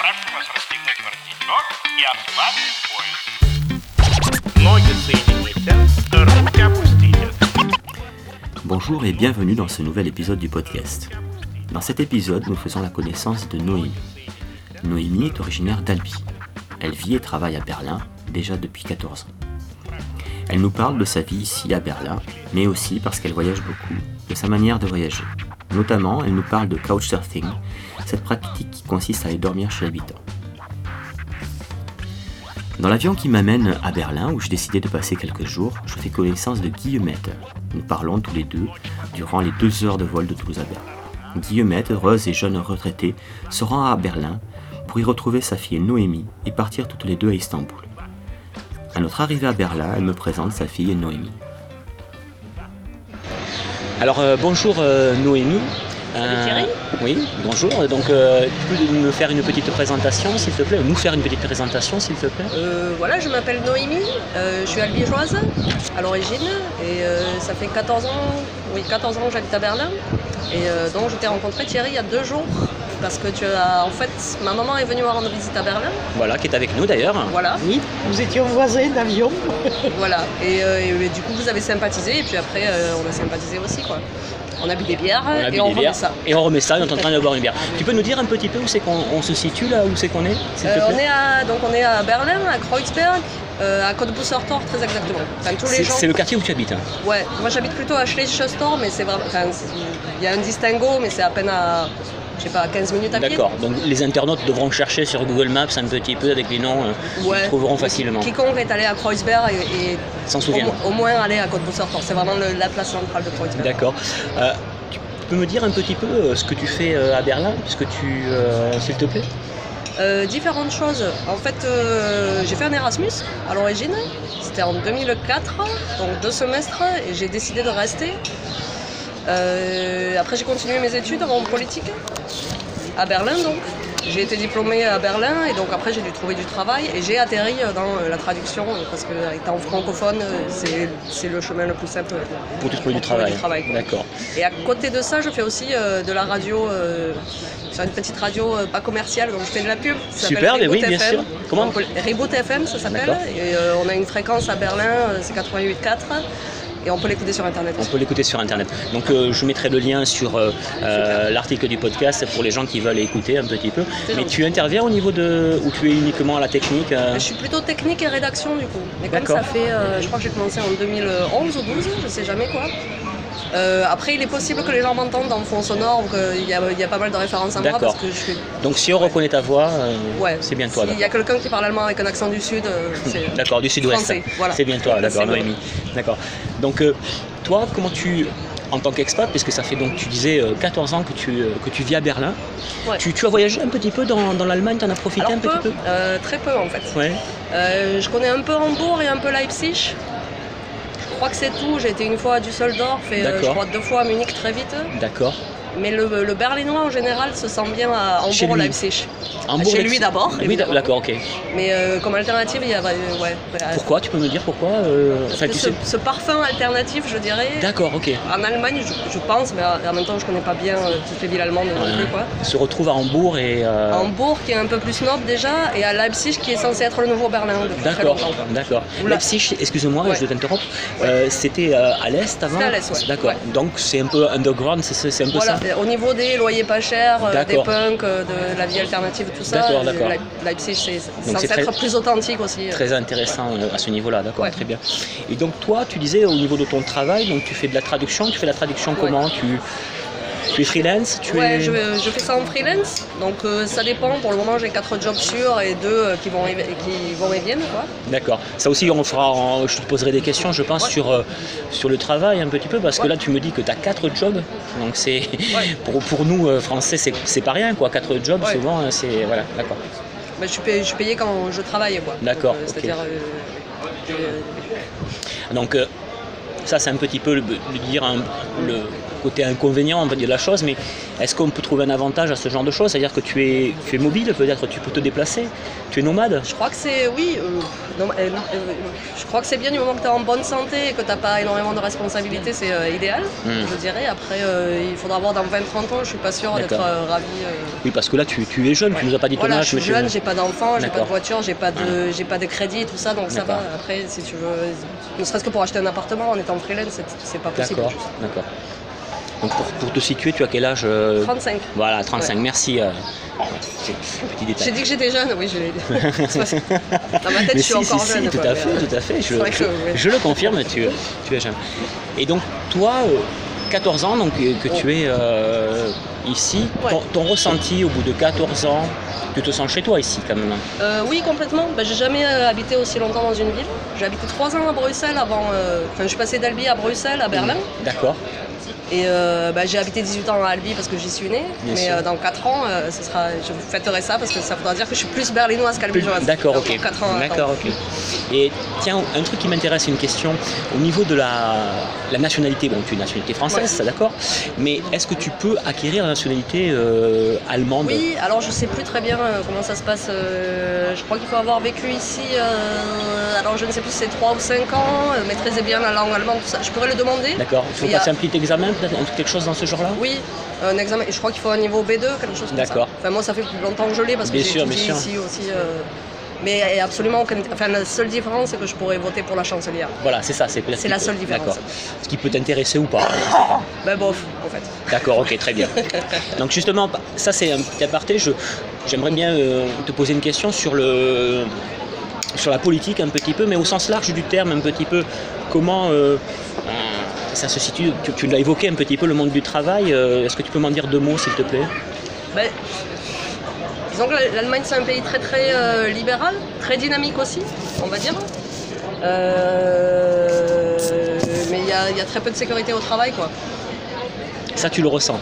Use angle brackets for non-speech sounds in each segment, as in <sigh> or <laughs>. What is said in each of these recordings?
прошу вас расстегнуть воротничок и ослабить пояс. Ноги соедините, руки опустите. Bonjour et bienvenue dans ce nouvel épisode du podcast. Dans cet épisode, nous faisons la connaissance de Noémie. Noémie est originaire d'Albi. Elle vit et travaille à Berlin déjà depuis 14 ans. Elle nous parle de sa vie ici à Berlin, mais aussi parce qu'elle voyage beaucoup, de sa manière de voyager. Notamment, elle nous parle de couchsurfing, cette pratique qui consiste à aller dormir chez l'habitant. Dans l'avion qui m'amène à Berlin, où j'ai décidé de passer quelques jours, je fais connaissance de Guillemette. Nous parlons tous les deux durant les deux heures de vol de Toulouse à Berlin. Guillemette, heureuse et jeune retraitée, se rend à Berlin pour y retrouver sa fille Noémie et partir toutes les deux à Istanbul. À notre arrivée à Berlin, elle me présente sa fille Noémie. Alors euh, bonjour euh, Noémie. Euh, Thierry. Oui, bonjour. Donc euh, tu peux me faire une petite présentation s'il te plaît, ou nous faire une petite présentation s'il te plaît? Euh, voilà, je m'appelle Noémie, je suis albigeoise à l'origine et ça fait 14 ans, oui 14 ans que j'habite à Berlin et donc je t'ai rencontré Thierry il y a deux jours parce que tu as en fait ma maman est venue me rendre visite à Berlin, Voilà, qui est avec nous d'ailleurs. voilà, Oui, nous étions voisins d'avion. <laughs> voilà et, euh, et, du coup vous avez sympathisé et puis après euh, on a sympathisé aussi quoi. On a bu des bières On a bu et on des remet bières ça. et on remet ça, et on est en train de boire une bière. Tu peux nous dire un petit peu où c'est qu'on on se situe là, où c'est qu'on est, Euh, on plaît est à donc on est à Berlin, à Kreuzberg, euh, à Côte-Boussertor très exactement. Enfin, C'est gens le quartier où tu habites. hein. Ouais, moi j'habite plutôt à Schleswig-Holstein, mais c'est vraiment. enfin, il y a un distinguo, mais c'est à peine à. Je sais pas, à 15 minutes à pied. D'accord, donc les internautes devront chercher sur Google Maps un petit peu avec les noms, euh, Ouais. trouveront facilement. Quiconque est allé à Kreuzberg et, et S'en au, souvient. mo- au moins aller à Côte-Boussertor. C'est vraiment le- la place centrale de Kreuzberg. D'accord. Euh, tu peux me dire un petit peu euh, ce que tu fais euh, à Berlin, puisque tu, euh, s'il te plaît? Euh, différentes choses. En fait, euh, j'ai fait un Erasmus à l'origine. C'était en 2004, donc deux semestres, et j'ai décidé de rester. Euh, après, j'ai continué mes études en politique à Berlin, donc. J'ai été diplômée à Berlin et donc après j'ai dû trouver du travail et j'ai atterri dans euh, la traduction euh, parce que étant francophone, euh, c'est le chemin le plus simple Pour trouver du travail. du travail. D'accord. et à côté de ça, je fais aussi euh, de la radio, euh, sur une petite radio euh, pas commerciale, donc je fais de la pub. Ça Super, mais oui, Reboot bien FM. sûr. Comment Reboot FM, ça s'appelle. Et euh, on a une fréquence à Berlin, euh, c'est 88.4. Et on peut l'écouter sur Internet. On peut l'écouter sur internet. Donc euh, je mettrai le lien sur euh, euh, l'article du podcast pour les gens qui veulent écouter un petit peu. Mais gentil. tu interviens au niveau de. ou tu es uniquement à la technique euh, Je suis plutôt technique et rédaction du coup. Mais comme ça fait, je crois que j'ai commencé en 2011 ou 12, je sais jamais quoi. Euh, après, il est possible que les gens m'entendent en fond sonore, qu'il y y a pas mal de références à moi D'accord. parce que je suis. Donc si on reconnaît ta voix, euh, Ouais. c'est bien toi. S'il y a quelqu'un qui parle allemand avec un accent du sud, euh, c'est. <laughs> D'accord, du sud-ouest. Voilà. C'est bien toi, d'accord, C'est moi. Noémie. D'accord. Donc, toi, comment tu, en tant qu'expat, puisque ça fait donc, tu disais, euh, 14 ans que tu, que tu vis à Berlin, Ouais. tu, tu as voyagé un petit peu dans, dans l'Allemagne, tu en as profité Alors un petit peu, très peu en fait. Ouais, je connais un peu Hambourg et un peu Leipzig. Je crois que c'est tout. J'ai été une fois à Düsseldorf et euh, je crois deux fois à Munich très vite. d'accord. Mais le, le berlinois en général se sent bien à Hambourg, lui. Leipzig. Hambourg, Chez lui d'abord. Oui, d'accord, ok. Mais euh, comme alternative, il y a. ouais, ouais, Pourquoi? Tu peux me dire pourquoi euh, enfin, tu ce, sais- ce parfum alternatif, je dirais. D'accord, ok. En Allemagne, je, je pense, mais en même temps, je connais pas bien euh, toutes les villes allemandes non Ouais. plus. Quoi. Se retrouve à Hambourg et. euh, Hambourg, qui est un peu plus snob déjà, et à Leipzig, qui est censé être le nouveau Berlin D'accord, d'accord. Leipzig, excuse-moi, je t'interromps, euh, c'était à l'est avant C'était à l'est, ouais. D'accord, donc c'est un peu underground, c'est c'est un peu Voilà, ça au niveau des loyers pas chers, euh, des punks, euh, de la vie alternative, tout ça, euh, Leipzig, c'est censé être plus authentique aussi. euh. Très intéressant euh, à ce niveau-là, d'accord, Ouais. très bien. Et donc toi, tu disais au niveau de ton travail, donc tu fais de la traduction, tu fais la traduction comment? Tu, tu es freelance tu Ouais, es... je, je fais ça en freelance, donc euh, ça dépend. Pour le moment, j'ai quatre jobs sûrs et deux euh, qui, vont, et- qui vont et viennent. D'accord. Ça aussi, on fera, en- je te poserai des questions, je pense, Ouais. sur, euh, sur le travail un petit peu, parce que là, tu me dis que tu as quatre jobs, donc c'est Ouais. <laughs> pour, pour nous Français, c'est pas rien, quoi. Quatre jobs, souvent, euh, c'est voilà, d'accord. Bah, je, suis payé, je suis payé quand je travaille. D'accord. C'est-à-dire. Donc ça c'est un petit peu le, le dire un- le, côté inconvénient on va dire de la chose, mais est-ce qu'on peut trouver un avantage à ce genre de choses? C'est-à-dire que tu es, tu es mobile, peut-être tu peux te déplacer, tu es nomade? Je crois que c'est, oui, euh, non, euh, euh, je crois que c'est bien du moment que tu es en bonne santé et que tu n'as pas énormément de responsabilités, c'est euh, idéal, Hmm. je dirais. Après, il faudra voir dans 20-30 ans, je suis pas sûre d'être euh, Oui, parce que là tu, tu es jeune, tu nous as pas dit ton Voilà, âge, je suis mais jeune, j'ai pas d'enfant, j'ai pas de voiture, j'ai pas de, j'ai pas de crédit, tout ça, donc ça va. Après, si tu veux, ne serait-ce que pour acheter un appartement en étant freelance, c'est, c'est pas possible. D'accord, d'accord. Donc pour, pour te situer, tu as quel âge euh, 35. Voilà, 35, Ouais. merci. euh, petit détail. J'ai dit que j'étais jeune, oui, je l'ai dit. <laughs> Dans ma tête, Mais je suis si, encore si, jeune. si, tout à fait, euh, tout à fait. Je, que, je- ouais. je le confirme, tu, tu es jeune. Et donc, toi, euh, 14 ans, donc, euh, que tu es euh, ici, ton, ton ressenti au bout de 14 ans, tu te sens chez toi ici quand même? Euh, oui, complètement. Ben, j'ai jamais euh, habité aussi longtemps dans une ville. J'ai habité trois ans à Bruxelles avant. euh, Enfin, je suis passée d'Albi à Bruxelles, à Berlin. D'accord. Et euh, ben, j'ai habité 18 ans à Albi parce que j'y suis née. Bien mais euh, dans 4 ans, euh, ce sera, je vous fêterai ça parce que ça voudra dire que je suis plus berlinoise qu'albigeoise. D'accord, ok. ans, D'accord, ok. Et tiens, un truc qui m'intéresse, une question. Au niveau de la, la nationalité, bon, tu es nationalité française, Ouais. ça d'accord, mais est-ce que tu peux acquérir la nationalité euh, allemande? Oui, alors je sais plus très bien euh, comment ça se passe. euh, je crois qu'il faut avoir vécu ici, euh, alors je ne sais plus si c'est 3 ou 5 ans, euh, maîtriser bien la langue allemande, tout ça. Je pourrais le demander. D'accord. Il faut a- passer un petit examen, peut-être quelque chose dans ce genre-là Oui, un examen. Je crois qu'il faut un niveau B2, quelque chose comme ça. D'accord. Enfin, moi, ça fait plus longtemps que je l'ai parce que j'ai étudié ici aussi. euh, mais absolument aucune. Enfin, la seule différence, c'est que je pourrais voter pour la chancelière. Voilà, c'est ça. C'est C'est la seule différence. D'accord. Ce qui peut t'intéresser ou pas. <laughs> Ben bof, en fait. D'accord, ok, très bien. <laughs> Donc justement, ça c'est un petit aparté. Je, j'aimerais bien euh, te poser une question sur le sur la politique un petit peu, mais au sens large du terme un petit peu. Comment euh, ça se situe Tu, tu l'as évoqué un petit peu le monde du travail. euh, est-ce que tu peux m'en dire deux mots, s'il te plaît? Ben, disons que l'Allemagne, c'est un pays très très euh, libéral, très dynamique aussi, on va dire. Euh, mais il y, a- il y a très peu de sécurité au travail, quoi. Ça, tu le ressens,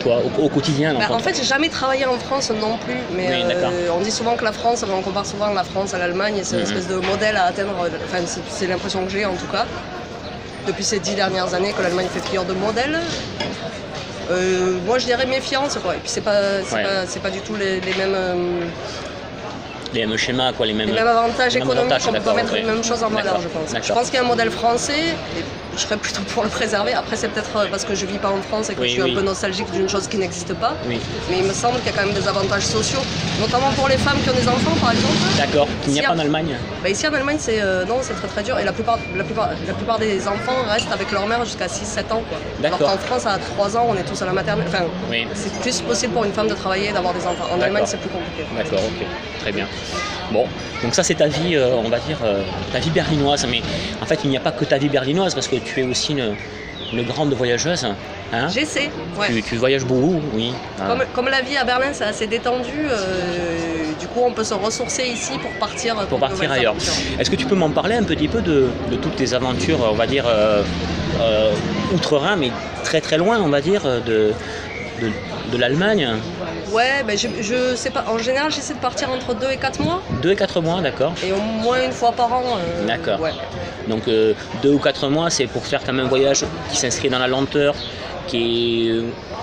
toi, au, au quotidien. Ben, en fait, j'ai jamais travaillé en France non plus, mais Oui, euh, on dit souvent que la France, on compare souvent la France à l'Allemagne, et c'est une Mhm. espèce de modèle à atteindre. Enfin, c'est l'impression que j'ai en tout cas, depuis ces dix dernières années, que l'Allemagne fait figure de modèle. Euh, moi, je dirais méfiance, quoi. Et puis, c'est pas, Ouais. pas, du tout les, les mêmes. euh, les mêmes schémas, quoi, les mêmes. les mêmes avantages les mêmes économiques, avantages, on peut pas mettre ouais. les mêmes choses en valeur, je pense. Je pense qu'il y a un modèle français, et je serais plutôt pour le préserver. Après, c'est peut-être euh, parce que je vis pas en France et que Oui, je suis oui. un peu nostalgique d'une chose qui n'existe pas. Oui, Mais il me semble qu'il y a quand même des avantages sociaux, notamment pour les femmes qui ont des enfants, par exemple. d'accord. Qu'il n'y a pas en Allemagne Bah, ici en Allemagne, c'est euh, non, c'est très très dur. Et la plupart, la, plupart, la plupart des enfants restent avec leur mère jusqu'à 6-7 ans. Quoi. Alors qu'en France, à 3 ans, on est tous à la maternelle. Enfin, Oui. c'est plus possible pour une femme de travailler et d'avoir des enfants. En. Allemagne, c'est plus compliqué. D'accord, ok, très bien. Bon, donc ça c'est ta vie, euh, on va dire, euh, ta vie berlinoise, mais en fait il n'y a pas que ta vie berlinoise parce que tu es aussi une, une grande voyageuse. Hein J'essaie. Ouais. tu, tu voyages beaucoup, oui. Ah. Comme, la vie à Berlin, c'est assez détendu. euh, du coup, on peut se ressourcer ici pour partir. Pour partir ailleurs. Est-ce que tu peux m'en parler un petit peu de, de toutes tes aventures, on va dire, euh, euh, outre-Rhin, mais très très loin, on va dire, de, de, de l'Allemagne? Ouais, ben je, je sais pas. En général, j'essaie de partir entre 2 et 4 mois. Deux et quatre mois, d'accord Et au moins une fois par an. euh, D'accord. Ouais. Donc euh, deux ou quatre mois, c'est pour faire quand même un voyage qui s'inscrit dans la lenteur, qui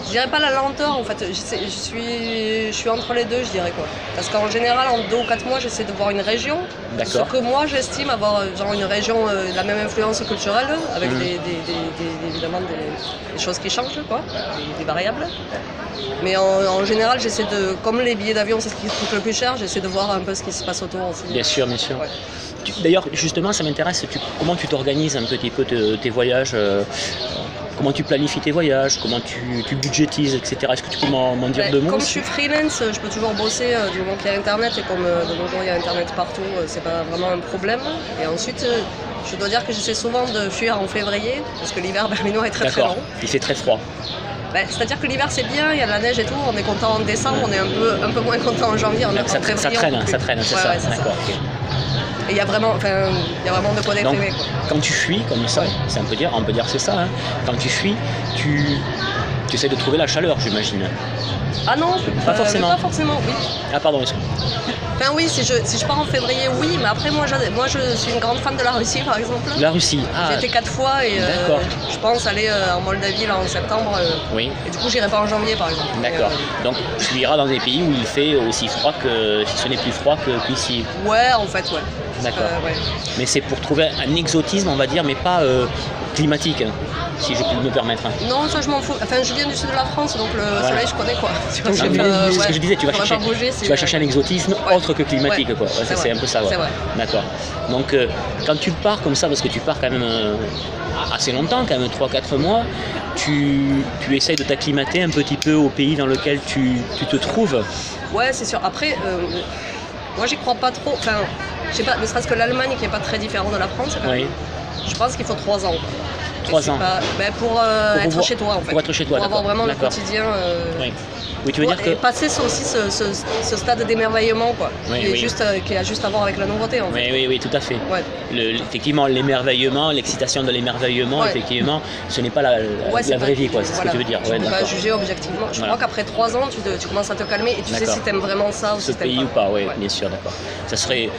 Je dirais pas la lenteur en fait, je, sais- je suis, je suis entre les deux je dirais quoi. Parce qu'en général en deux ou quatre mois j'essaie de voir une région. Ce que moi j'estime avoir euh, genre une région euh, la même influence culturelle avec Mhm. des, des- des- des- évidemment des, choses qui changent quoi, des, variables. Mais en, en général j'essaie de, comme les billets d'avion c'est ce qui coûte le plus cher, j'essaie de voir un peu ce qui se passe autour aussi. Bien sûr, bien sûr. Ouais. D'ailleurs, justement, ça m'intéresse, comment tu t'organises un petit peu te- tes voyages euh, Comment tu planifies tes voyages Comment tu, tu budgétises, etc. Est-ce que tu peux m'en dire Ben, deux mots Comme je suis freelance, je peux toujours bosser euh, du moment qu'il y a Internet et comme euh, de nos jours il y a Internet partout, euh, c'est pas vraiment un problème. Et ensuite, je dois dire que j'essaie souvent de fuir en février parce que l'hiver <laughs> berlinois est très très long. il fait très froid. Ben, C'est-à-dire que l'hiver c'est bien, il y a de la neige et tout, on est content en décembre, on est un peu, un peu moins content en janvier. En, Ça, en ça février, on traîne, peut ça traîne, c'est Ouais, ça. ouais, il y a vraiment, enfin, il y a vraiment de quoi Donc, quoi. quand tu fuis comme ça, c'est un peu dire, on peut dire que c'est ça. hein. Quand tu fuis, tu, tu essaies de trouver la chaleur, j'imagine. Ah non, Pas euh, forcément. Pas forcément, oui. Ah pardon, excuse- Enfin oui, si je, si je pars en février, oui, mais après moi, moi je suis une grande fan de la Russie par exemple. la Russie. Ah, J'ai été quatre fois et euh, je pense aller euh, en Moldavie là en septembre. oui, et du coup, j'irai pas en janvier par exemple. d'accord. Donc tu iras dans des pays où il fait aussi froid que, si ce n'est plus froid que- qu'ici. euh, ouais, en fait, ouais. D'accord. Euh, ouais. Mais c'est pour trouver un exotisme, on va dire, mais pas euh, climatique, hein, si je peux me permettre. hein. Non, ça je m'en fous. Enfin, je viens du sud de la France, donc le soleil je connais quoi. Tu vois, Non, euh, ce ouais. que je disais, tu vas chercher, tu vas chercher un exotisme Ouais. autre que climatique, Ouais, quoi. C'est un peu ça. ouais. c'est vrai. D'accord. Donc, euh, quand tu pars comme ça, parce que tu pars quand même euh, assez longtemps, quand même 3-4 mois, tu, tu essayes de t'acclimater un petit peu au pays dans lequel tu, tu te trouves. Ouais, c'est sûr. Après, euh, moi j'y crois pas trop. Enfin, je sais pas, ne serait-ce que l'Allemagne qui est pas très différente de la France, quand même, Oui. je pense qu'il faut trois ans. Trois Et c'est ans. pas- pour, euh, Pour être pouvoir- chez toi en fait. pour être chez toi, Pour avoir vraiment le quotidien. euh, Oui. Oui, tu veux dire que. Et passer aussi ce, ce- ce stade d'émerveillement, quoi. Oui, qui, est juste, euh, qui a juste à voir avec la nouveauté en fait. Oui, oui, oui, tout à fait. Ouais. Le- effectivement, l'émerveillement, l'excitation de l'émerveillement, Ouais. effectivement, ce n'est pas la, la- Ouais, la c'est vraie vie, quoi. C'est voilà. ce que tu veux dire. Tu peux pas juger objectivement. Je Voilà. crois qu'après trois ans, tu, te- tu commences à te calmer et tu sais si t'aimes vraiment ça ou ce si pays ou pas, oui, bien sûr, d'accord. Ça serait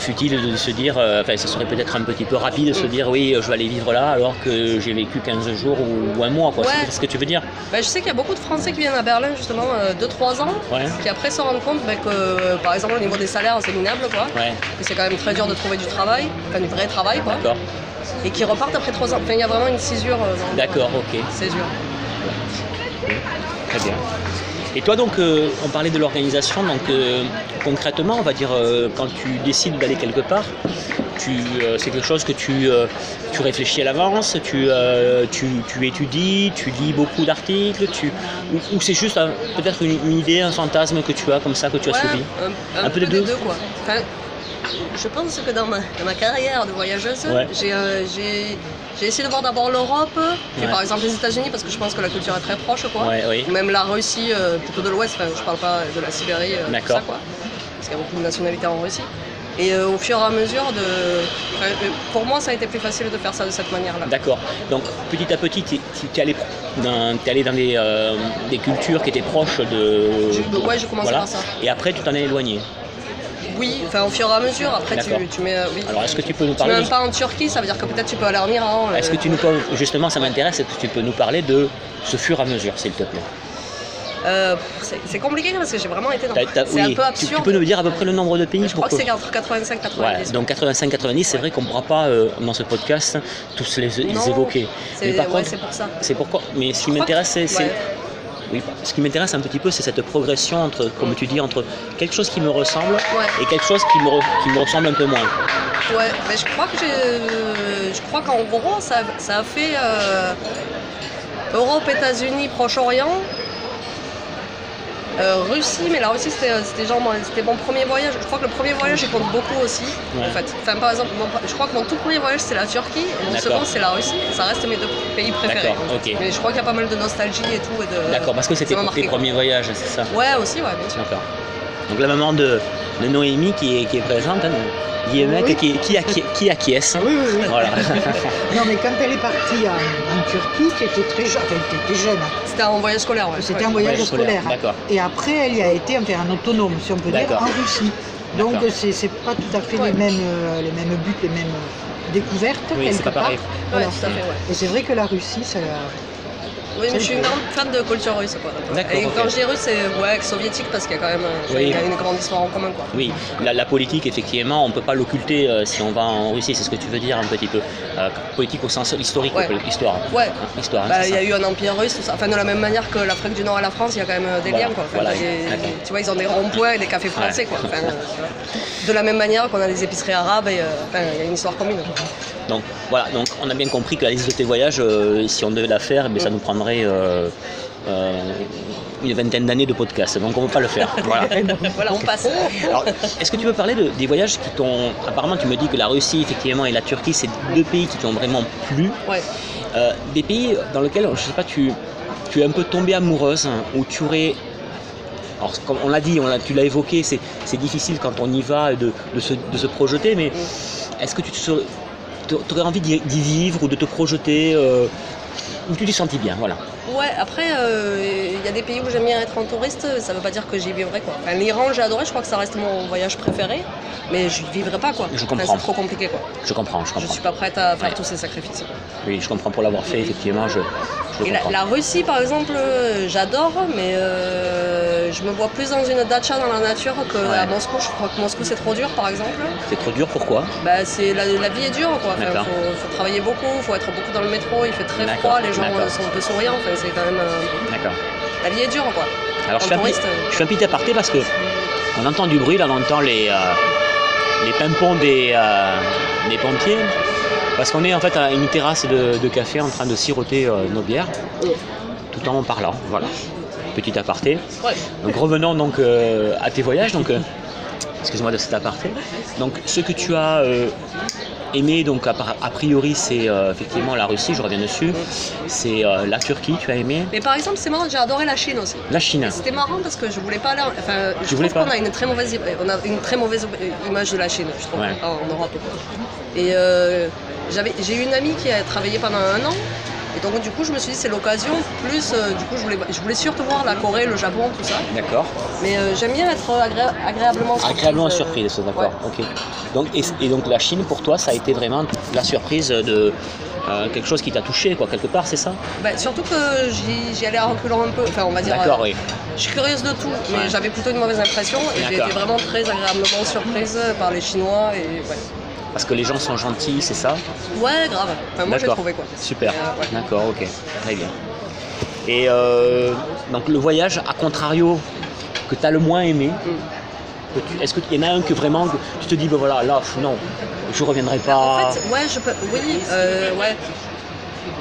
futile de se dire, euh, enfin, ça serait peut-être un petit peu rapide de se Mm. dire, oui, je vais aller vivre là alors que j'ai vécu 15 jours ou, ou un mois, quoi. Ouais. C'est ce que tu veux dire Ben, je sais qu'il y a beaucoup de Français qui viennent à Berlin justement 2-3 ans, Ouais, qui après se rendent compte ben, que euh, par exemple au niveau des salaires c'est minable quoi, ouais, que c'est quand même très dur de trouver du travail, enfin du vrai travail quoi, d'accord, et qui repartent après 3 ans. Enfin il y a vraiment une césure. euh, dans- d'accord, ok, Césure. très bien. Et toi donc, euh, on parlait de l'organisation, donc euh, concrètement, on va dire, euh, quand tu décides d'aller quelque part, euh, c'est quelque chose que tu, euh, tu réfléchis à l'avance, tu, euh, tu, tu étudies, tu lis beaucoup d'articles, tu, ou, ou c'est juste euh, peut-être une, une idée, un fantasme que tu as comme ça, que tu as Ouais, suivi un, Un peu des deux quoi. Enfin, je pense que dans ma, dans ma carrière de voyageuse, Ouais. j'ai, euh, j'ai, j'ai essayé de voir d'abord l'Europe, puis Ouais. par exemple les États-Unis parce que je pense que la culture est très proche quoi. Ouais, oui. Ou Même la Russie, euh, plutôt de l'Ouest, enfin, je parle pas de la Sibérie, euh, tout ça quoi. Parce qu'il y a beaucoup de nationalités en Russie. Et euh, au fur et à mesure de. enfin, euh, pour moi, ça a été plus facile de faire ça de cette manière-là. D'accord. Donc petit à petit, tu es allé dans, allé dans des, euh, des cultures qui étaient proches de. Je- ouais, j'ai commencé voilà. par ça. Et après, tu t'en es éloigné. Oui, enfin au fur et à mesure. Après, tu, tu mets. oui. Alors, est-ce que tu peux nous tu mets parler même de- pas en Turquie, ça veut dire que peut-être tu peux aller en Iran. Est-ce euh, que tu nous peux, justement, ça m'intéresse, est-ce que tu peux nous parler de ce fur et à mesure, s'il te plaît? Euh, c'est- compliqué parce que j'ai vraiment été dans. C'est oui, un peu tu, absurde. tu peux nous dire à peu près le nombre de pays Je crois que c'est entre 85 et 90. Ouais, donc 85-90, c'est vrai qu'on ne pourra pas, euh, dans ce podcast, tous les, évoquer. C'est Mais par ouais, contre, c'est pour ça. c'est pourquoi. Mais ce qui m'intéresse, c'est. ouais. Oui, ce qui m'intéresse un petit peu, c'est cette progression entre, comme tu dis, entre quelque chose qui me ressemble Ouais. et quelque chose qui me, re- qui me ressemble un peu moins. Ouais, mais je crois que. Je crois qu'en gros, ça, ça a fait euh, Europe, États-Unis, Proche-Orient. Euh, Russie, mais la Russie c'était c'était genre mon- c'était mon premier voyage. Je crois que le premier voyage il compte beaucoup aussi. Ouais. En fait, enfin par exemple, mon- je crois que mon tout premier voyage c'est la Turquie, et mon second c'est la Russie. Et ça reste mes deux pays préférés. Mais je crois qu'il y a pas mal de nostalgie et tout. et D'accord, parce que c'était tes premiers voyages, c'est ça? Ouais, aussi, ouais, bien sûr. D'accord. Donc la maman de, de Noémie qui est, qui est présente, hein, Oui. qui, qui, acqui- qui acquiesce. hein. Oui, oui, oui. Voilà. <laughs> Non, mais quand elle est partie en, en Turquie, tu étais très jeune. enfin, tu étais jeune. C'était un voyage scolaire, ouais. C'était un voyage Voyage scolaire, scolaire. d'accord. Et après, elle y a été enfin, en autonome, si on peut dire, en Russie. Donc, c'est c'est pas tout à fait Ouais. les, mêmes, euh, les mêmes buts, les mêmes découvertes. Oui, quelque c'est pas part. pareil. Ouais, Voilà. tout à fait, ouais. Et c'est vrai que la Russie, ça, Oui, mais je suis une grande fan de culture russe, quoi. D'accord, Et quand je dis russe, c'est ouais, soviétique parce qu'il y a quand même Oui. il y a une grande histoire en commun, quoi. Oui, la, la politique, effectivement, on ne peut pas l'occulter euh, si on va en Russie, c'est ce que tu veux dire un petit peu. Euh, politique au sens historique, Ouais. quoi, histoire. Ouais. Hein, histoire, hein, Bah, il y a eu un empire russe, tout ça. Enfin, de la même manière que l'Afrique du Nord et la France, il y a quand même euh, des Voilà, liens, quoi. Enfin, voilà, tu vois, ils ont des ronds-points et des cafés français, Ouais. quoi. Enfin, de la même manière qu'on a des épiceries arabes et euh, il y a une histoire commune. Donc voilà, donc on a bien compris que la liste de tes voyages, euh, si on devait la faire, eh ça nous prendrait euh, euh, une vingtaine d'années de podcast. Donc on ne peut pas le faire. <laughs> Voilà. Voilà, on passe. Alors, est-ce que tu peux parler de- des voyages qui t'ont. Apparemment, tu me dis que la Russie, effectivement, et la Turquie, c'est deux pays qui t'ont vraiment plu. Ouais. Des pays dans lesquels, je sais pas, tu, tu es un peu tombée amoureuse, hein, où tu aurais. Alors, comme on l'a dit, on l'a- tu l'as évoqué, c'est c'est difficile quand on y va de, de se, de se projeter, mais est-ce que tu te serais- tu aurais envie d'y vivre ou de te projeter euh, où tu t'es senti bien Voilà. Ouais, après, euh, il y a des pays où j'aime bien être en touriste, ça veut pas dire que j'y vivrai quoi. Enfin, L'Iran, j'ai adoré, je crois que ça reste mon voyage préféré, mais je vivrai pas quoi. Je Enfin, comprends. c'est trop compliqué quoi. Je comprends, je Je suis pas prête à faire Ouais. tous ces sacrifices. Oui, je comprends pour l'avoir fait, effectivement, je, je Et la, Russie, par exemple, euh, j'adore, mais euh, je me vois plus dans une dacha dans la nature que Ouais. à Moscou. Je crois que Moscou c'est trop dur, par exemple. C'est trop dur, pourquoi? Bah, c'est la, la vie est dure, quoi. Enfin, D'accord. faut, faut travailler beaucoup, faut être beaucoup dans le métro, il fait très froid, les gens euh, sont un peu souriants. Enfin, c'est quand même euh, D'accord. la vie est dure, quoi. Alors je fais, un petit, touriste, euh. je fais un petit aparté parce que on entend du bruit, là on entend les, euh, les pimpons des, des pompiers. Parce qu'on est en fait à une terrasse de, de café en train de siroter euh, nos bières, tout en parlant. Voilà. Petit aparté. Ouais. Donc revenons donc euh, à tes voyages. Donc, euh, excuse-moi de cet aparté. Donc ce que tu as aimé, donc a, a priori c'est euh, effectivement la Russie, je reviens dessus. C'est euh, la Turquie, tu as aimé? Mais par exemple, c'est marrant, j'ai adoré la Chine aussi. La Chine. C'était marrant parce que je voulais pas aller. en- Enfin, je voulais pas? qu'on a une très mauvaise, on a une très mauvaise image de la Chine, je trouve, Ouais. en Europe. Et euh, j'avais, j'ai eu une amie qui a travaillé pendant un an. Et donc du coup, je me suis dit c'est l'occasion. Plus, euh, du coup, je voulais, je voulais surtout voir la Corée, le Japon, tout ça. D'accord. Mais euh, j'aime bien être agré- agréablement surprise. Agréablement euh, surprise, d'accord. ouais. Ok. Donc, et, et donc la Chine, pour toi, ça a été vraiment la surprise de euh, quelque chose qui t'a touché, quoi, quelque part, c'est ça? Bah, surtout que j'y, allais en reculant un peu. Enfin, on va dire. D'accord, oui. Je suis curieuse de tout, mais Ouais. j'avais plutôt une mauvaise impression et j'ai été vraiment très agréablement surprise par les Chinois et ouais. Parce que les gens sont gentils, c'est ça Ouais, grave. Enfin, moi j'ai D'accord. trouvé quoi. Super. Euh, ouais. D'accord, ok. Très bien. Et euh, donc le voyage, à contrario, que tu as le moins aimé, Mm. est-ce qu'il y en a un que vraiment que tu te dis, ben voilà, là, non, je reviendrai pas. En fait, ouais, je peux. Oui, euh, ouais.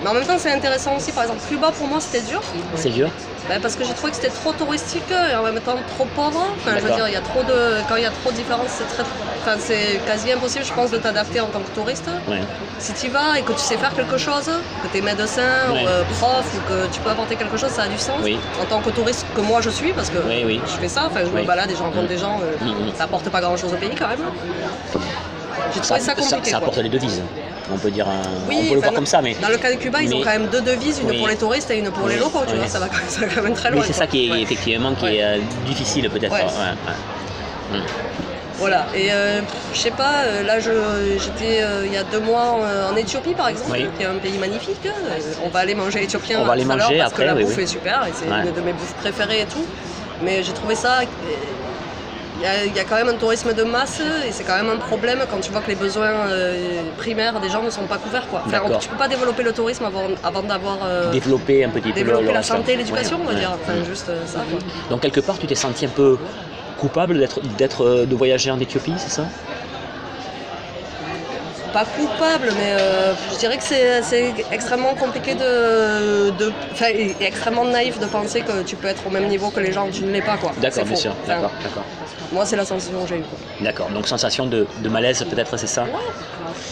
Mais en même temps, c'est intéressant aussi. Par exemple, Cuba pour moi c'était dur. C'est dur Bah, parce que j'ai trouvé que c'était trop touristique et en même temps trop pauvre. Enfin, je veux dire, il y a trop de. Quand il y a trop de différences, c'est très. Enfin, quasi impossible, je pense, de t'adapter en tant que touriste. Ouais. Si tu y vas et que tu sais faire quelque chose, que tu es médecin Ouais. ou euh, prof ou que tu peux apporter quelque chose, ça a du sens. Oui. En tant que touriste que moi je suis, parce que Oui, oui. je fais ça, enfin je me balade et je rencontre Mm. des gens, euh, Mm, mm. ça apporte pas grand chose au pays quand même. J'ai trouvé ça, compliqué. ça quoi. apporte les devises. On peut dire, un- Oui, on peut le voir comme ça, mais, Dans le cas de Cuba, ils ont quand même deux devises, une Oui. pour les touristes et une pour les locaux, tu oui. vois, ça va, quand même, ça va quand même très mais loin. c'est ça qui est Ouais. effectivement qui Ouais. est euh, difficile peut-être. Ouais. ouais. Voilà, et euh, je sais pas, euh, là j'étais euh, il y a deux mois en Éthiopie par exemple, Oui. qui est un pays magnifique. Euh, on va aller manger éthiopien On va aller manger parce après, que la oui, bouffe oui. est super et c'est Ouais. une de mes bouffes préférées et tout. Mais j'ai trouvé ça. Il y, a, il y a quand même un tourisme de masse et c'est quand même un problème quand tu vois que les besoins euh, primaires des gens ne sont pas couverts. Quoi. Enfin, on- tu peux pas développer le tourisme avant, avant d'avoir euh, Développer un petit peu développé la santé et l'éducation, Ouais, on va ouais. dire. Enfin, juste euh, ça. quoi. Donc quelque part, tu t'es senti un peu coupable d'être, d'être, de voyager en Éthiopie, c'est ça? Pas coupable, mais euh, je dirais que c'est extrêmement compliqué de. de extrêmement naïf de penser que tu peux être au même niveau que les gens, tu ne l'es pas quoi. D'accord, bien sûr. Enfin, D'accord, d'accord. Moi, c'est la sensation que j'ai eue. D'accord. Donc sensation de, de malaise, peut-être, c'est ça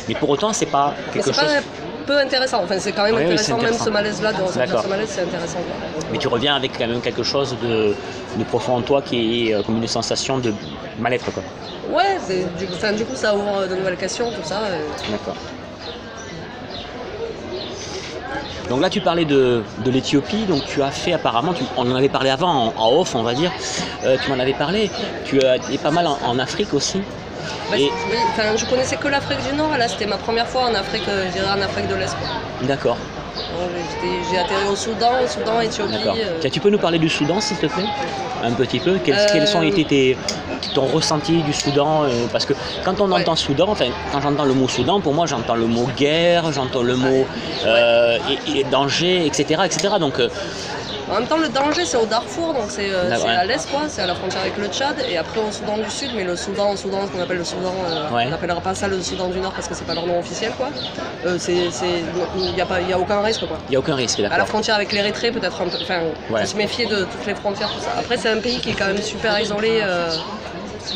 Mais pour autant, c'est pas Mais quelque chose. pas peu intéressant. Enfin, c'est quand même Oui, oui, intéressant, même ce malaise-là, de ressentir ce malaise, c'est intéressant. Mais tu reviens avec quand même quelque chose de, de profond en toi qui est euh, comme une sensation de mal-être, quoi. Ouais, du, enfin, du coup, ça ouvre de nouvelles questions, tout ça. D'accord. Donc là, tu parlais de, de l'Éthiopie, donc tu as fait apparemment, tu- on en avait parlé avant, en, en off, on va dire, euh, tu m'en avais parlé, tu as été pas mal en, en Afrique aussi. Bah, Et- oui, je connaissais que l'Afrique du Nord, là, c'était ma première fois en Afrique, euh, je dirais en Afrique de l'Est. D'accord, J'ai atterri au Soudan, au Soudan, Éthiopie. d'accord. euh, tu peux nous parler du Soudan, s'il te plaît? Un petit peu. Quels, Euh, quels sont été tes, ton ressenti du Soudan euh, Parce que quand on Ouais. entend Soudan, enfin, quand j'entends le mot Soudan, pour moi, j'entends le mot guerre, j'entends le mot et- et danger, etc., etc. Donc, En même temps, le danger, c'est au Darfour, donc c'est euh, à l'est, quoi, c'est à la frontière avec le Tchad, et après au Soudan du Sud, mais le Soudan, au Soudan, ce qu'on appelle le Soudan, euh, Ouais. on n'appellera pas ça le Soudan du Nord parce que c'est pas leur nom officiel, quoi. Euh, il n'y a, pas- il y a aucun risque, quoi. il n'y a aucun risque, À la d'accord. frontière avec l'Érythrée, peut-être un peu. Enfin, Ouais. faut se méfier de toutes les frontières, tout ça. Après, c'est un pays qui est quand même super isolé.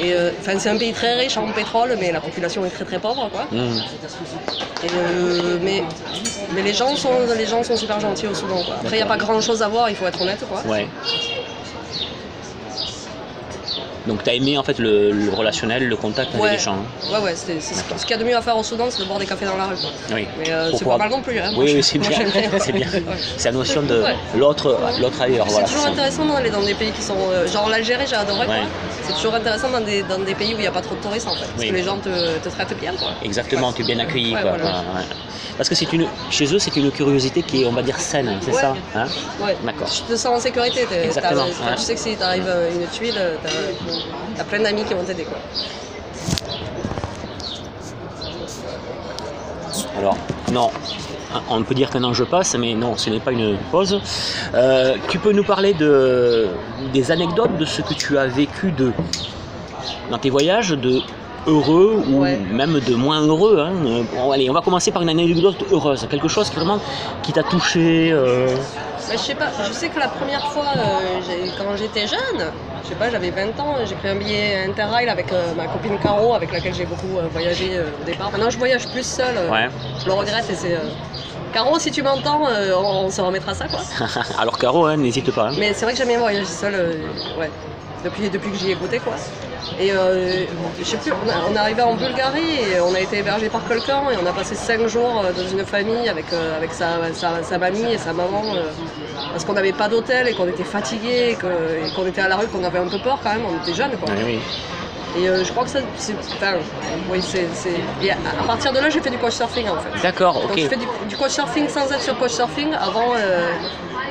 et euh, c'est un pays très riche en pétrole, mais la population est très très pauvre, quoi. Mmh. Et, euh, mais, mais les gens sont les gens sont super gentils au Soudan, quoi. Après, il n'y a pas grand chose à voir, il faut être honnête, quoi. Ouais. Donc tu as aimé en fait le, le relationnel, le contact avec les gens. hein. Ouais, ouais, c'est ce qu'il y a de mieux à faire au Soudan, c'est de boire des cafés dans la rue. quoi. Oui. Mais euh, c'est pas mal non plus. Hein. Oui, c'est bien. C'est bien. Ouais. C'est la notion de l'autre, l'autre ailleurs. C'est Voilà. toujours intéressant d'aller dans des pays qui sont. euh, genre l'Algérie, j'ai adoré. C'est toujours intéressant dans des, dans des pays où il n'y a pas trop de touristes en fait. Parce Oui. que les gens te, te traitent bien quoi. Exactement, tu es bien accueilli. Quoi. voilà. Parce que c'est une, chez eux, c'est une curiosité qui est, on va dire, saine, c'est ça hein? Ouais. D'accord. Tu te sens en sécurité. Exactement. Tu sais que si t'arrives une tuile, t'as as plein d'amis qui vont t'aider quoi. Alors, non, on peut dire qu'un an je passe, mais non, ce n'est pas une pause. Euh, tu peux nous parler de, des anecdotes de ce que tu as vécu de, dans tes voyages, de heureux ou Ouais. même de moins heureux. hein. Bon, allez, on va commencer par une anecdote heureuse, quelque chose qui vraiment qui t'a touché. euh, Mais je sais pas, je sais que la première fois, euh, quand j'étais jeune, je sais pas, j'avais 20 ans, j'ai pris un billet Interrail avec euh, ma copine Caro, avec laquelle j'ai beaucoup euh, voyagé au départ. Maintenant, je voyage plus seule, Ouais. je le regrette et c'est. Caro, si tu m'entends, on, on se remettra ça quoi. <laughs> Alors Caro, hein, n'hésite pas. hein. Mais c'est vrai que j'aime bien voyager seule, ouais, depuis, depuis que j'y ai goûté quoi. Et euh, je sais plus, on, a- on est arrivé en Bulgarie et on a été hébergé par quelqu'un et on a passé 5 jours euh, dans une famille avec, euh, avec sa, sa, sa mamie et sa maman euh, parce qu'on n'avait pas d'hôtel et qu'on était fatigué et qu'on était à la rue, qu'on avait un peu peur quand même, on était jeunes quoi. Oui. Et euh, je crois que ça, c'est. Enfin, oui, c'est. c'est- Et à, à partir de là, j'ai fait du couchsurfing en fait. D'accord, Donc ok. je fais du, du couchsurfing sans être sur couchsurfing avant. euh,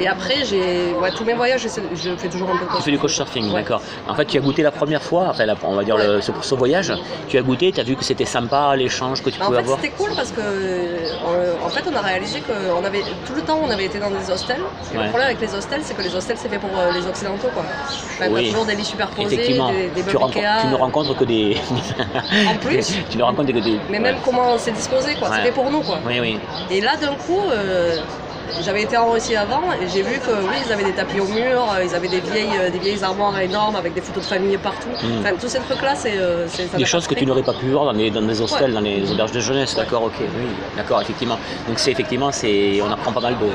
et après, j'ai. Ouais, tous mes voyages, je fais toujours un peu de Tu fais du couchsurfing, Ouais. d'accord. En fait, tu as goûté la première fois, enfin, la- on va dire le- ce, ce voyage, tu as goûté, tu as vu que c'était sympa, l'échange que tu en pouvais fait, avoir. c'était cool parce que, euh, en fait, on a réalisé qu'on avait tout le temps, on avait été dans des hostels. Et. Le problème avec les hostels, c'est que les hostels, c'est fait pour euh, les occidentaux, quoi. Enfin, Oui. Toujours des lits superposés, Effectivement, des, des tu, Ikea. tu ne rencontres que des. En plus. <laughs> tu ne rencontres que des. Mais même comment c'est disposé, quoi. C'est fait pour nous, quoi. Oui, oui. Et là, d'un coup, euh, j'avais été en Russie avant et j'ai vu que oui, ils avaient des tapis au mur, euh, ils avaient des vieilles, euh, des vieilles armoires énormes avec des photos de famille partout. Mm. Enfin, tous ces trucs-là, c'est. euh, Des choses que tu n'aurais pas pu voir dans, les, dans des hostels, Ouais. dans les auberges de jeunesse, d'accord, ok, oui, d'accord, effectivement. Donc c'est effectivement, c'est, on apprend pas mal de,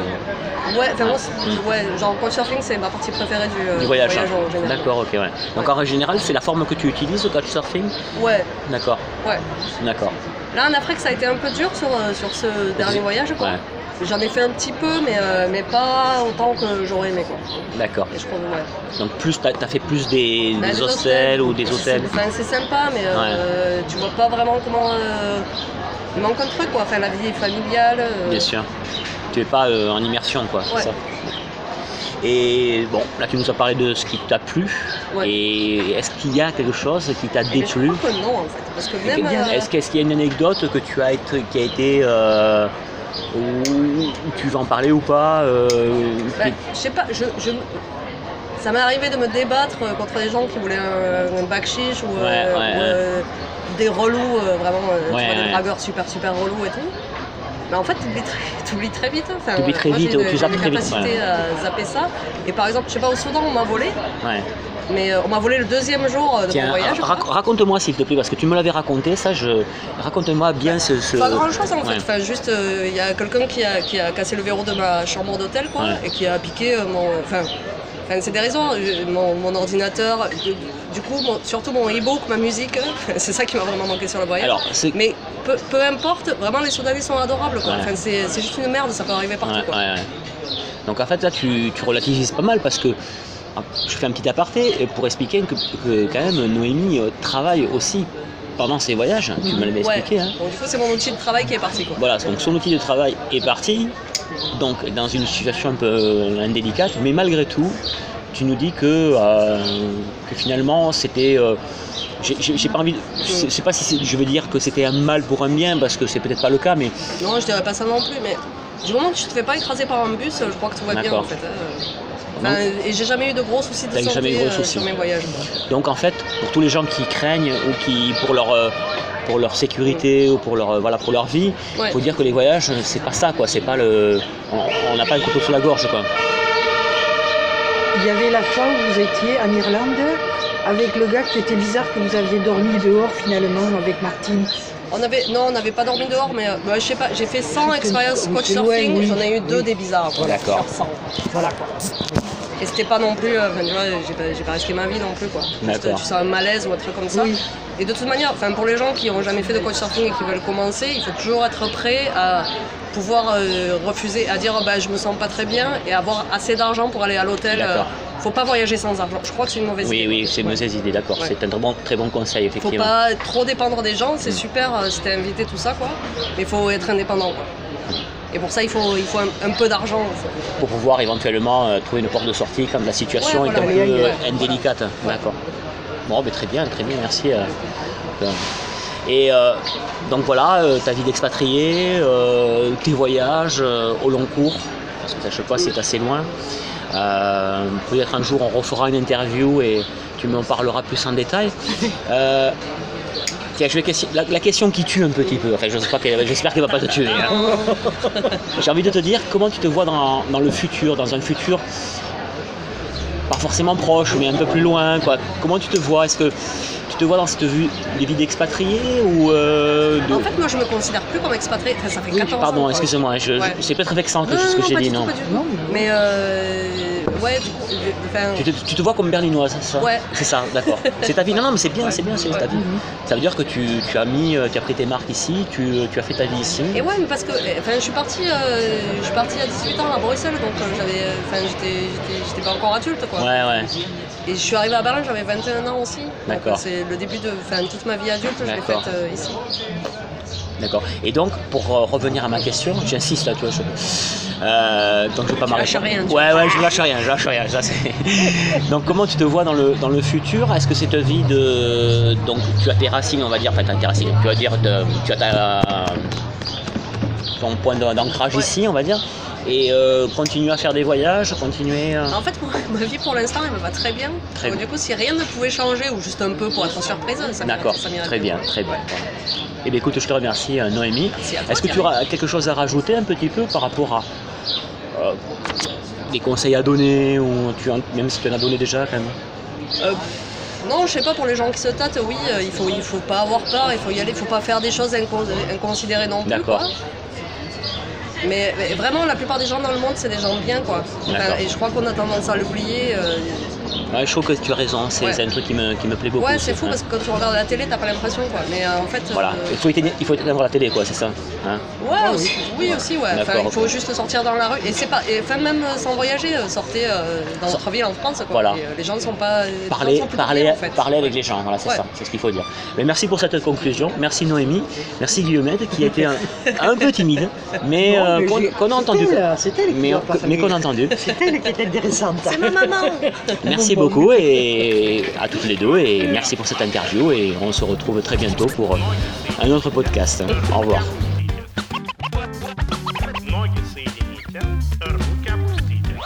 Ouais, enfin, moi, c'est- ouais, genre couchsurfing, c'est ma partie préférée du, du voyage. hein. en général. D'accord, ok, ouais. Donc en général, c'est la forme que tu utilises, le couchsurfing Ouais, D'accord, ouais. d'accord. Là, en Afrique, ça a été un peu dur sur, sur ce dernier voyage, quoi. J'en ai fait un petit peu, mais, euh, mais pas autant que j'aurais aimé, quoi. D'accord. Et je crois, ouais. Donc plus, t'as as fait plus des, des les hostels ou des hôtels. C'est sympa, mais euh, tu vois pas vraiment comment. euh, il manque un truc, quoi. Enfin, la vie est familiale. Bien sûr. Tu es pas en immersion, quoi. c'est Ouais. ça Et bon, là tu nous as parlé de ce qui t'a plu. Ouais. Et est-ce qu'il y a quelque chose qui t'a mais je déplu crois que non, en fait. Parce que même. Est-ce qu'il est-ce qu'il y a une anecdote que tu as été, qui a été euh, tu vas en parler ou pas euh, bah, je sais pas, je. je- ça m'est arrivé de me débattre euh, contre des gens qui voulaient un, un bac chiche ou, euh, Ouais, euh, des relous, euh, vraiment, euh, tu Ouais, vois, ouais. des dragueurs super super relous et tout. Mais en fait, t'oublies très, <laughs> très vite. hein. Enfin, T'oublies très moi, vite, j'ai tu une- zappes une très vite, capacité à zapper ça. Et par exemple, je sais pas, au Soudan, on m'a volé. Mais euh, on m'a volé le deuxième jour euh, de Tiens, mon voyage. rac- raconte-moi s'il te plaît, parce que tu me l'avais raconté, ça, je... raconte-moi bien ce... ce- Pas grand chose en Ouais. fait, enfin, juste euh, il y a quelqu'un qui a, qui a cassé le verrou de ma chambre d'hôtel quoi, Ouais. et qui a piqué mon. Enfin, enfin, c'est des raisons, mon, mon ordinateur, du, du coup mon- surtout mon e-book, ma musique, <laughs> c'est ça qui m'a vraiment manqué sur le voyage. Alors. Mais peu, peu importe, vraiment les Soudanais sont adorables quoi. Ouais. Enfin, c'est juste une merde, ça peut arriver partout Ouais, quoi. ouais, ouais. Donc en fait là tu, tu relativises pas mal parce que je fais un petit aparté euh, pour expliquer que, que quand même Noémie euh, travaille aussi pendant ses voyages, tu me l'avais Ouais. expliqué. Hein. Donc du coup c'est mon outil de travail qui est parti quoi. Voilà, donc son outil de travail est parti, donc dans une situation un peu euh, indélicate, mais malgré tout, tu nous dis que, euh, que finalement c'était. euh, j'ai- pas envie. de- Je sais pas si je veux dire que c'était un mal pour un bien, parce que c'est peut-être pas le cas, mais Non, je dirais pas ça non plus, mais du moment que tu te fais pas écraser par un bus, je crois que tout va bien en fait. hein. Enfin, et j'ai jamais eu de gros soucis de santé jamais eu de gros euh, soucis. sur mes voyages. Donc en fait, pour tous les gens qui craignent ou qui pour leur euh, pour leur sécurité ou pour leur euh, voilà pour leur vie, il Ouais. faut dire que les voyages c'est pas ça quoi, c'est pas le on n'a pas le couteau sous la gorge quoi. Il y avait la fois où vous étiez en Irlande avec le gars qui était bizarre que vous aviez dormi dehors finalement avec Martine. On avait, non, on n'avait pas dormi dehors, mais bah, je sais pas, j'ai fait 100 Parce que- expériences oui, j'en ai eu deux oui. des bizarres. quoi. D'accord. Sur 100. Voilà quoi. Et c'était pas non plus, euh, enfin, tu vois, j'ai pas, j'ai pas risqué ma vie non plus quoi. Juste, tu sens un malaise ou un truc comme ça. Oui. Et de toute manière, enfin pour les gens qui n'ont jamais fait de couchsurfing et qui veulent commencer, il faut toujours être prêt à pouvoir euh, refuser, à dire bah, je me sens pas très bien et avoir assez d'argent pour aller à l'hôtel. D'accord. Euh, faut pas voyager sans argent. Je crois que c'est une mauvaise Oui, idée. oui, c'est une mauvaise idée, d'accord. Ouais. C'est un très bon, très bon conseil, Faut effectivement. pas trop dépendre des gens, Mm. c'est super euh, si t'es invité, tout ça quoi. Mais il faut être indépendant quoi. Et pour ça, il faut, il faut un, un peu d'argent. Pour pouvoir éventuellement euh, trouver une porte de sortie quand la situation Ouais, est un peu indélicate. D'accord. Bon, ben, très bien, très bien, merci. euh, euh. Et euh, donc voilà, euh, ta vie d'expatrié, tes voyages au long cours, parce que à chaque fois c'est assez loin. Peut-être un jour on refera une interview et tu m'en parleras plus en détail. <laughs> Tiens, je vais question- la, la question qui tue un petit peu, enfin qu'elle- j'espère qu'elle va pas te tuer. hein. <laughs> J'ai envie de te dire comment tu te vois dans, dans le futur, dans un futur pas forcément proche, mais un peu plus loin. Quoi. Comment tu te vois? Est-ce que tu te vois dans cette vue de vie d'expatrié ou euh, de... En fait, moi, je me considère plus comme expatrié. Enfin, ça fait 14 ans. Pardon, excusez-moi, Ouais. c'est peut-être vexant que Non, ce que non, j'ai pas dit, du tout, non pas du tout. Non, Mais euh, ouais, du coup, je- enfin, tu te, tu te vois comme berlinoise, c'est ça Ouais. C'est ça, d'accord. C'est ta vie. Non, non, mais c'est bien, Ouais. c'est bien, c'est ta vie. Ça veut dire que tu, tu as mis, euh, tu as pris tes marques ici, tu, tu as fait ta vie ici. Et ouais, mais parce que enfin, je suis partie, euh, je suis partie à 18 ans à Bruxelles, donc euh, j'avais, enfin, j'étais, pas encore adulte, quoi. Ouais, ouais. Et je suis arrivée à Berlin, j'avais 21 ans aussi. D'accord. C'est le début de, enfin, toute ma vie adulte, je l'ai faite euh, ici. D'accord. Et donc, pour euh, revenir à ma question, j'insiste là, tu vois, je... Euh, donc je vais pas Tu m'arrêter. lâches rien, tu Ouais, ouais, je lâche rien, je lâche rien. ça, c'est- <laughs> donc, comment tu te vois dans le, dans le futur? Est-ce que cette vie de. Donc, tu as tes racines, on va dire, enfin, t'as tes racines, tu vas dire, de... tu as ta... ton point d'ancrage Ouais. ici, on va dire, et euh, continuer à faire des voyages, continuer. En fait, moi, ma vie pour l'instant, elle me va très bien. Très Donc, bien. du coup, si rien ne pouvait changer, ou juste un peu pour être surprise, ça D'accord, très bien, très bien. Eh bien, écoute, je te remercie, euh, Noémie. Est-ce que tu auras quelque chose à rajouter un petit peu par rapport à euh, des conseils à donner ou tu en- même si tu en as donné déjà quand même Euh, non, je sais pas, pour les gens qui se tâtent, oui, euh, il faut, il faut pas avoir peur, il faut y aller, il faut pas faire des choses incon- inconsidérées non plus. D'accord. quoi. Mais, mais vraiment, la plupart des gens dans le monde, c'est des gens bien, quoi. Enfin, et je crois qu'on a tendance à l'oublier. Ouais, je trouve que tu as raison, c'est Ouais. un truc qui me, qui me plaît beaucoup. Ouais, c'est fou hein. parce que quand tu regardes la télé, t'as pas l'impression, quoi. Mais euh, en fait. Voilà, euh, il faut éteindre, il faut éteindre la télé, quoi, c'est ça hein Ouais, aussi, oui aussi, ouais. Enfin, il faut juste sortir dans la rue. Et c'est pas, et, enfin même euh, sans voyager, sortez euh, dans votre ville en France, quoi. Voilà. Et, euh, les gens ne sont pas. Parler, sont parler, bien, en fait. parler avec les gens, voilà, c'est Ouais. ça, c'est ce qu'il faut dire. Mais merci pour cette conclusion, merci Noémie, merci Guillaumette qui a été un, un peu timide, mais, euh, qu'on a entendu. C'est elle qui Mais, qu'on a entendu. C'est elle qui est intéressante. C'est ma maman Merci bon. Beaucoup et à toutes les deux et merci pour cette interview et on se retrouve très bientôt pour un autre podcast. Au revoir.